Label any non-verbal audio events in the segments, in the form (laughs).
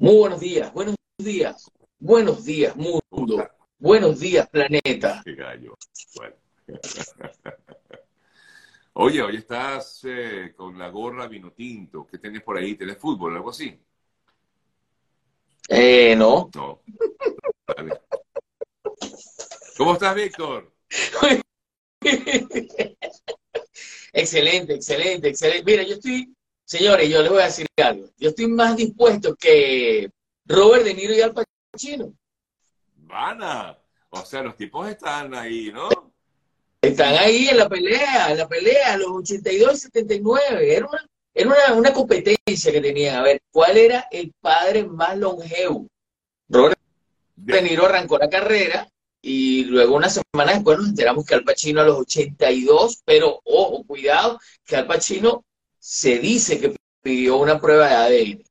Muy buenos días, buenos días, buenos días, mundo. Buenos días, planeta. Qué gallo. Bueno. (laughs) Oye, hoy estás eh, con la gorra vino tinto. ¿Qué tienes por ahí? ¿Tienes fútbol algo así? Eh, no. No. Vale. ¿Cómo estás, Víctor? (laughs) excelente, excelente, excelente. Mira, yo estoy, señores, yo les voy a decir algo. Yo estoy más dispuesto que Robert De Niro y Al Pacino. Vana. O sea, los tipos están ahí, ¿no? Están ahí en la pelea, en la pelea, los 82 y 79. Era una, era una, una competencia que tenían. A ver, ¿cuál era el padre más longevo? Robert De Niro arrancó la carrera y luego una semana después nos enteramos que Al Pacino a los 82, pero ojo, cuidado, que Al Pacino se dice que pidió una prueba de ADN.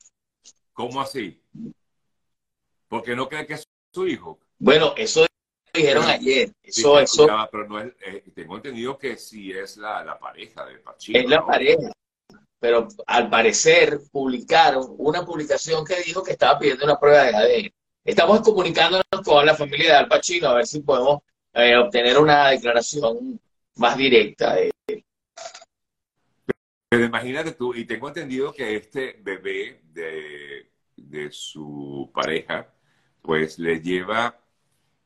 ¿Cómo así? Porque no cree que es su hijo. Bueno, eso dijeron Pero- ayer. Eso, eso pero no es, eh, tengo entendido que sí es la, la pareja de Pacino. es la ¿no? pareja. Pero al parecer publicaron una publicación que dijo que estaba pidiendo una prueba de ADN. Estamos comunicándonos con la familia de Al Pacino a ver si podemos eh, obtener una declaración más directa. de- Pero imagínate tú, y tengo entendido que este bebé de, de su pareja, pues le lleva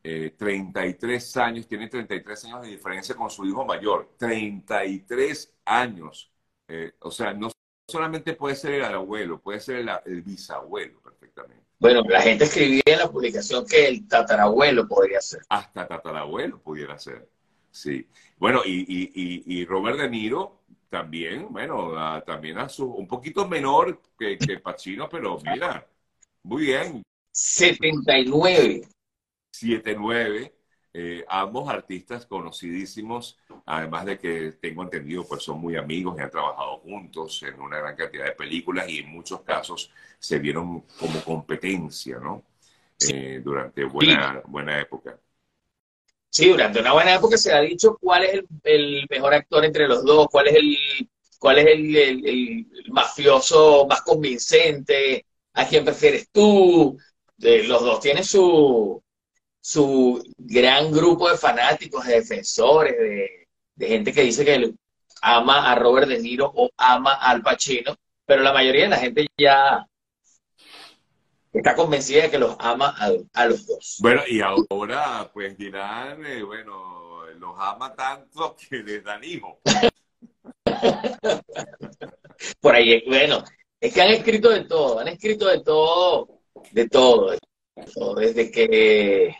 eh, 33 años, tiene 33 años de diferencia con su hijo mayor. 33 años. Eh, o sea, no solamente puede ser el abuelo, puede ser el, el bisabuelo perfectamente. Bueno, la gente escribía en la publicación que el tatarabuelo podría ser. Hasta tatarabuelo pudiera ser. Sí. Bueno, y, y, y, y Robert De Niro también, bueno, a- también a su, un poquito menor que, que Pacino, pero mira, muy bien, 79. 7-9, eh, ambos artistas conocidísimos, además de que tengo entendido, pues son muy amigos y han trabajado juntos en una gran cantidad de películas y en muchos casos se vieron como competencia, ¿no? Eh, durante buena, buena época. Sí, durante una buena época se ha dicho cuál es el, el mejor actor entre los dos, cuál es el, cuál es el, mafioso más convincente, a quién prefieres tú. Eh, los dos tienen su, su gran grupo de fanáticos, de defensores, de, de gente que dice que ama a Robert De Niro o ama Al Pacino, pero la mayoría de la gente ya está convencida de que los ama a, a los dos. Bueno, y ahora pues dirán, eh, bueno, los ama tanto que les dan hijos. Por ahí, bueno, es que han escrito de todo, han escrito de todo, de todo, de todo, desde que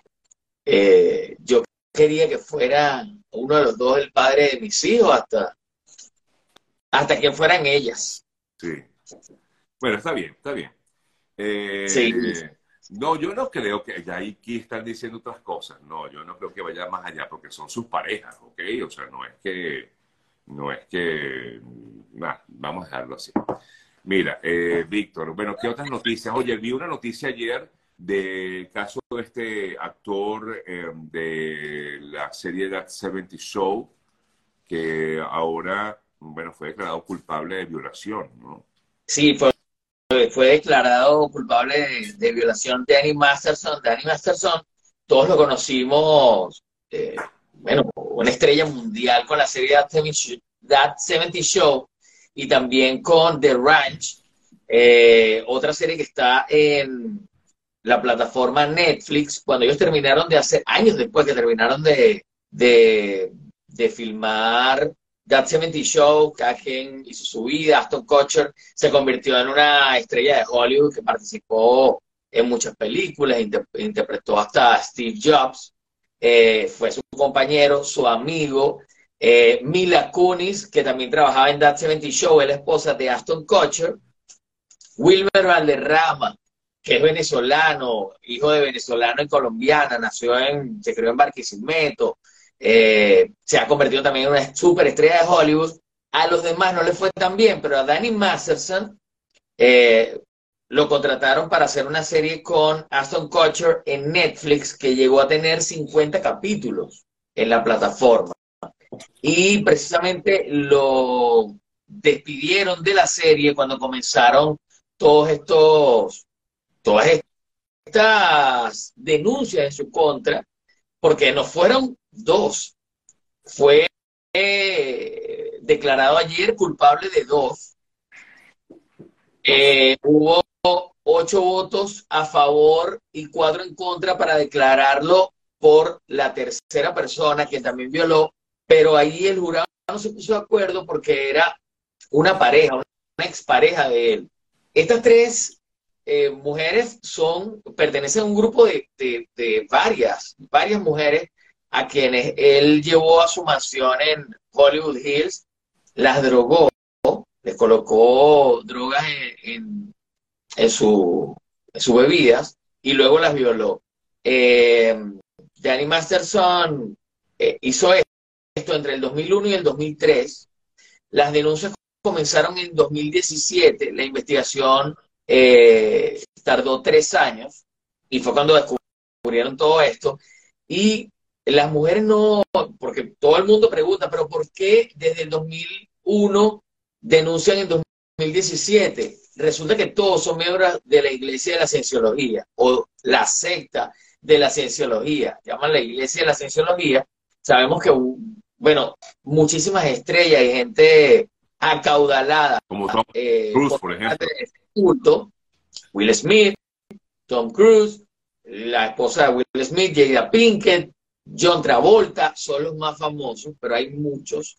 eh, yo quería que fuera uno de los dos el padre de mis hijos hasta, hasta que fueran ellas. Sí. Bueno, está bien, está bien. Eh, Sí. No, yo no creo que ya aquí están diciendo otras cosas. No, yo no creo que vaya más allá porque son sus parejas, ¿ok? O sea, no es que, no es que, nah, vamos a dejarlo así. Mira, eh, Víctor, bueno, ¿qué otras noticias? Oye, vi una noticia ayer del caso de este actor eh, de la serie That 70 Show, que ahora, bueno, fue declarado culpable de violación, ¿no? Sí, fue, fue declarado culpable de, de violación de Danny Masterson. Danny Masterson, todos lo conocimos, eh, bueno, una estrella mundial con la serie That 70 Show, That 70 Show y también con The Ranch, eh, otra serie que está en la plataforma Netflix, cuando ellos terminaron de hacer, años después que terminaron de, de, de filmar That 70 Show, cada quien hizo su vida, Aston Kutcher se convirtió en una estrella de Hollywood que participó en muchas películas, inter- interpretó hasta Steve Jobs, eh, fue su compañero, su amigo, eh, Mila Kunis, que también trabajaba en That 70 Show, es la esposa de Aston Kutcher, Wilmer Valderrama, que es venezolano, hijo de venezolano y colombiana, nació en, se crió en Barquisimeto, eh, se ha convertido también en una superestrella de Hollywood. A los demás no le fue tan bien, pero a Danny Masterson eh, lo contrataron para hacer una serie con Aston Kutcher en Netflix que llegó a tener 50 capítulos en la plataforma. Y precisamente lo despidieron de la serie cuando comenzaron todos estos todas estas denuncias en su contra, porque no fueron dos, fue eh, declarado ayer culpable de dos. Eh, hubo ocho votos a favor y cuatro en contra para declararlo por la tercera persona que también violó, pero ahí el jurado no se puso de acuerdo porque era una pareja, una expareja de él. Estas tres eh, mujeres son, pertenecen a un grupo de, de, varias, varias mujeres a quienes él llevó a su mansión en Hollywood Hills, las drogó, les colocó drogas en, en, su, sus bebidas y luego las violó. Eh, Danny Masterson eh, hizo esto entre el 2001 y el 2003. Las denuncias comenzaron en 2017. La investigación eh, tardó tres años y fue cuando descubrieron todo esto. Y las mujeres no, porque todo el mundo pregunta, pero ¿por qué desde el 2001 denuncian en 2017? Resulta que todos son miembros de la Iglesia de la Cienciología o la secta de la Cienciología, llaman la Iglesia de la Cienciología. Sabemos que, bueno, muchísimas estrellas y gente acaudalada. Como Tom eh, Cruise, por ejemplo. Culto, Will Smith, Tom Cruise, la esposa de Will Smith, Jada Pinkett, John Travolta, son los más famosos, pero hay muchos.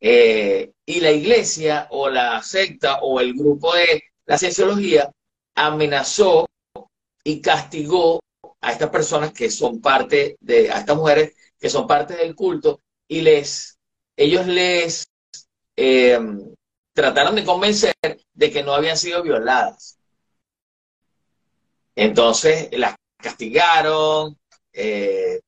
Eh, y la iglesia o la secta o el grupo de la cienciología amenazó y castigó a estas personas que son parte de, a estas mujeres que son parte del culto y les, ellos les eh, trataron de convencer de que no habían sido violadas. Entonces las castigaron, eh,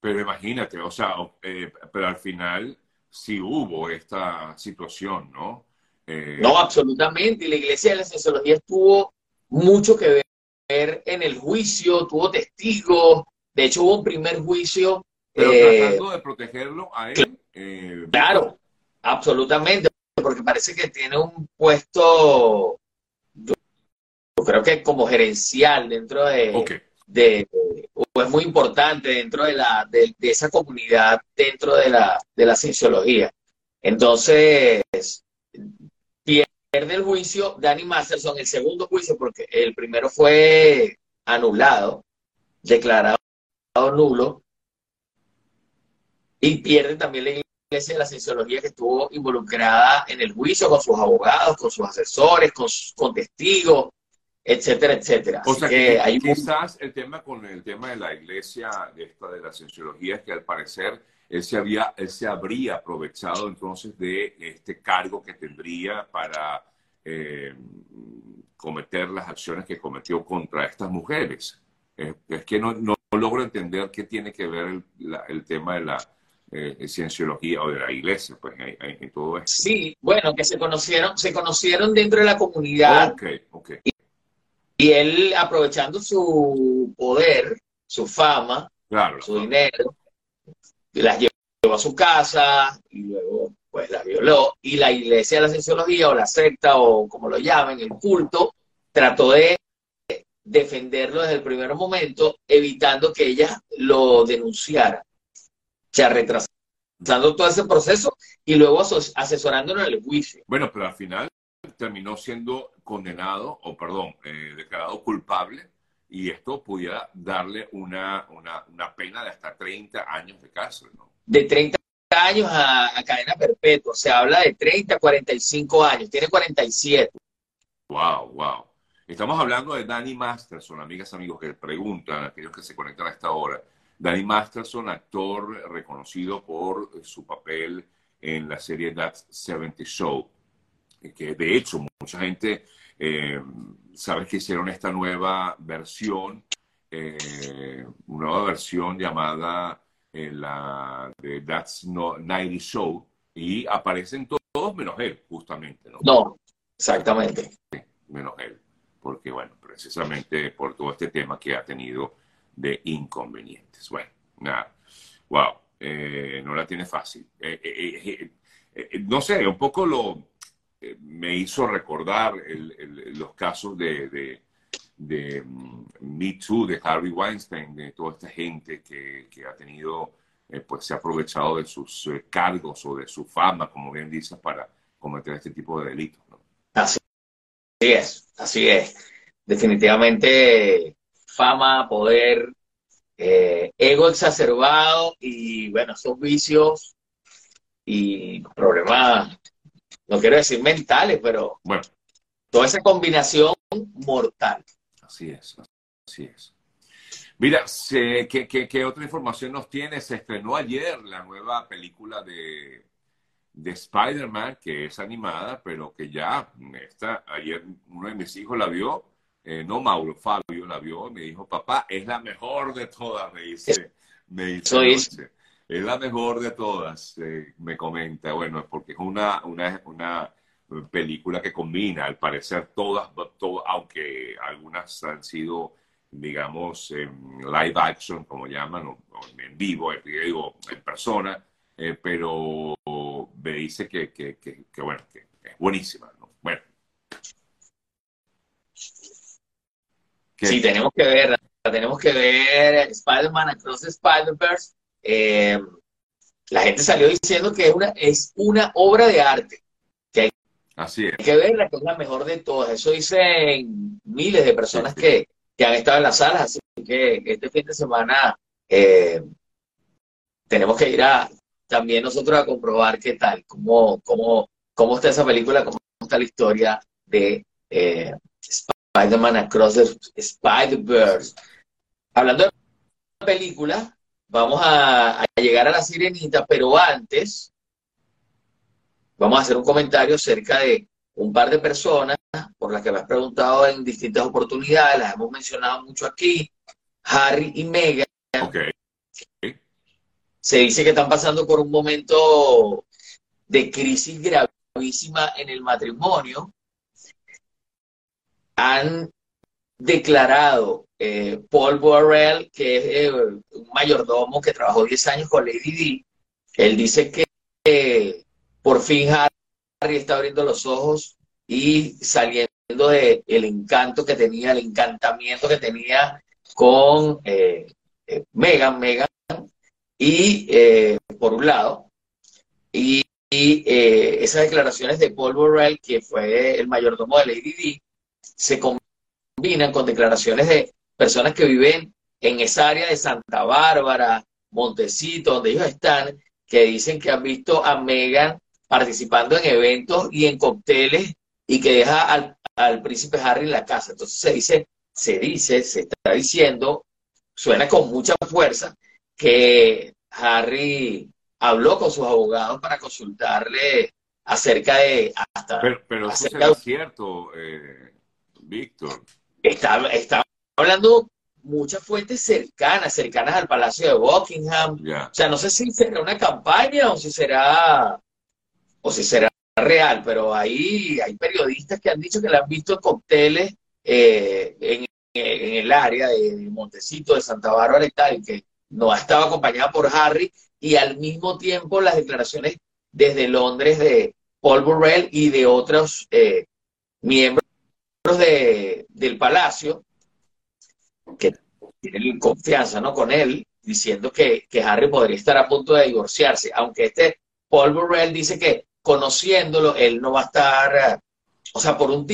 pero imagínate, o sea, eh, pero al final sí hubo esta situación, ¿no? Eh, no, absolutamente. Y la Iglesia de la Cienciología tuvo mucho que ver en el juicio, tuvo testigos. De hecho, hubo un primer juicio. Pero tratando de protegerlo a él. claro, absolutamente. Porque parece que tiene un puesto, yo, creo que como gerencial dentro de, de es muy importante dentro de, la, de, esa comunidad, dentro de la, de la cienciología. Entonces, pierde el juicio Danny Masterson, el segundo juicio, porque el primero fue anulado, declarado nulo, y pierde también la iglesia de la cienciología que estuvo involucrada en el juicio con sus abogados, con sus asesores, con, con testigos, etcétera, etcétera. O sea que, hay quizás el tema con el tema de la iglesia, de esta de la cienciología, es que al parecer él se, había, él se habría aprovechado entonces de este cargo que tendría para eh, cometer las acciones que cometió contra estas mujeres. Es, que no, no, logro entender qué tiene que ver el, el tema de la eh, cienciología o de la iglesia, pues, en, todo esto. Sí, bueno, que se conocieron, se conocieron dentro de la comunidad. Okay, okay. Y él, aprovechando su poder, su fama, su dinero, las llevó a su casa y luego pues las violó. Y la iglesia de la cienciología o la secta o como lo llamen, el culto, trató de defenderlo desde el primer momento, evitando que ella lo denunciara. O sea, retrasando todo ese proceso y luego asesorándolo en el juicio. Bueno, pero al final terminó siendo condenado, o perdón, eh, declarado culpable, y esto pudiera darle una, una, pena de hasta 30 años de cárcel, ¿no? De 30 años a, cadena perpetua, se habla de 30 a 45 años, tiene 47. Wow, wow. Estamos hablando de Danny Masterson, amigas, amigos que preguntan, aquellos que se conectan a esta hora. Danny Masterson, actor reconocido por su papel en la serie That 70 Show que de hecho mucha gente eh, sabe que hicieron esta nueva versión, eh, una nueva versión llamada eh, la de That's No 90 Show, y aparecen todos menos él, justamente. No, no exactamente. menos él, porque bueno, precisamente por todo este tema que ha tenido de inconvenientes. Bueno, nada, wow, no la tiene fácil. no sé, un poco lo me hizo recordar los casos de, de, mm, Me Too, de Harvey Weinstein, de toda esta gente que, que ha tenido, pues se ha aprovechado de sus cargos o de su fama, como bien dices, para cometer este tipo de delitos. Así es, así es. Definitivamente fama, poder, eh, ego exacerbado y bueno, son vicios y problemas, no quiero decir mentales, pero bueno, toda esa combinación mortal. Así es, así es. Mira, ¿qué, qué, otra información nos tiene? Se estrenó ayer la nueva película de, de Spider-Man, que es animada, pero que ya está, ayer uno de mis hijos la vio eh, no Mauro, Fabio la vio y me dijo, papá, es la mejor de todas, me dice. Me dice es. la mejor de todas, eh, me comenta. Bueno, porque es una, una, una película que combina, al parecer, todas, aunque algunas han sido, digamos, en live action, como llaman, o, en vivo, digo, en persona, eh, pero me dice que, que, que, bueno, que es buenísima. Bueno, Sí, tenemos que ver, tenemos que ver Spider-Man Across the Spider-Verse. Eh, la gente salió diciendo que es una, es una obra de arte. Que hay, Así es. que verla, que es la mejor de todas. Eso dicen miles de personas que, han estado en las salas. Así que este fin de semana eh, tenemos que ir a también nosotros a comprobar qué tal, cómo, cómo, cómo está esa película, cómo está la historia de eh, Spider-Man Across the Spider-Verse. Hablando de película, vamos a, llegar a la sirenita, pero antes vamos a hacer un comentario acerca de un par de personas por las que me has preguntado en distintas oportunidades, las hemos mencionado mucho aquí, Harry y Meghan. Se dice que están pasando por un momento de crisis gravísima en el matrimonio han declarado eh, Paul Borrell, que es eh, un mayordomo que trabajó 10 años con Lady Di, él dice que por fin Harry está abriendo los ojos y saliendo del el encanto que tenía, el encantamiento que tenía con eh, Meghan, Meghan, y por un lado, y, y esas declaraciones de Paul Borrell, que fue el mayordomo de Lady Di, se combinan con declaraciones de personas que viven en esa área de Santa Bárbara, Montecito, donde ellos están, que dicen que han visto a Megan participando en eventos y en cócteles y que deja al, al, príncipe Harry en la casa. Entonces se dice, se dice, se está diciendo, suena con mucha fuerza, que Harry habló con sus abogados para consultarle acerca de hasta pero, pero eso será cierto eh, Víctor. Está, está hablando muchas fuentes cercanas, cercanas al Palacio de Buckingham. O sea, no sé si será una campaña o si será o si será real, pero ahí hay periodistas que han dicho que la han visto en cócteles eh, en, el área de Montecito, de Santa Bárbara y tal, y que no ha estado acompañada por Harry, y al mismo tiempo las declaraciones desde Londres de Paul Burrell y de otros eh, miembros del Palacio, que tienen confianza ¿no? con él, diciendo que, que, Harry podría estar a punto de divorciarse, aunque este Paul Burrell dice que conociéndolo, él no va a estar, o sea, por un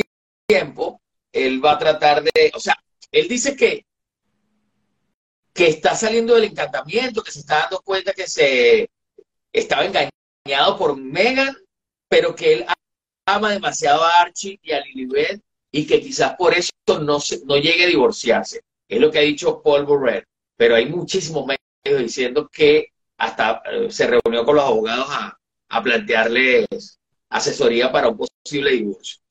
tiempo, él va a tratar de, o sea, él dice que, que está saliendo del encantamiento, que se está dando cuenta que se estaba engañado por Megan, pero que él ama demasiado a Archie y a Lilibet y que quizás por eso no, no llegue a divorciarse. Es lo que ha dicho Paul Burrell. Pero hay muchísimos medios diciendo que hasta eh, se reunió con los abogados a, a plantearles asesoría para un posible divorcio.